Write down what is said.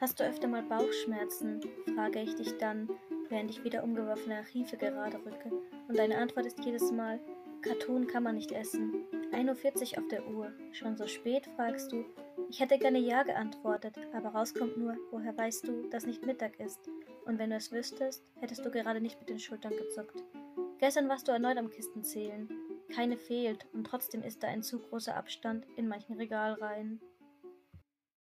Hast du öfter mal Bauchschmerzen? frage ich dich dann, während ich wieder umgeworfene Archive gerade rücke. Und deine Antwort ist jedes Mal, Karton kann man nicht essen. 1.40 Uhr auf der Uhr. Schon so spät, fragst du. Ich hätte gerne Ja geantwortet, aber rauskommt nur, woher weißt du, dass nicht Mittag ist? Und wenn du es wüsstest, hättest du gerade nicht mit den Schultern gezuckt. Gestern warst du erneut am Kistenzählen. Keine fehlt und trotzdem ist da ein zu großer Abstand in manchen Regalreihen.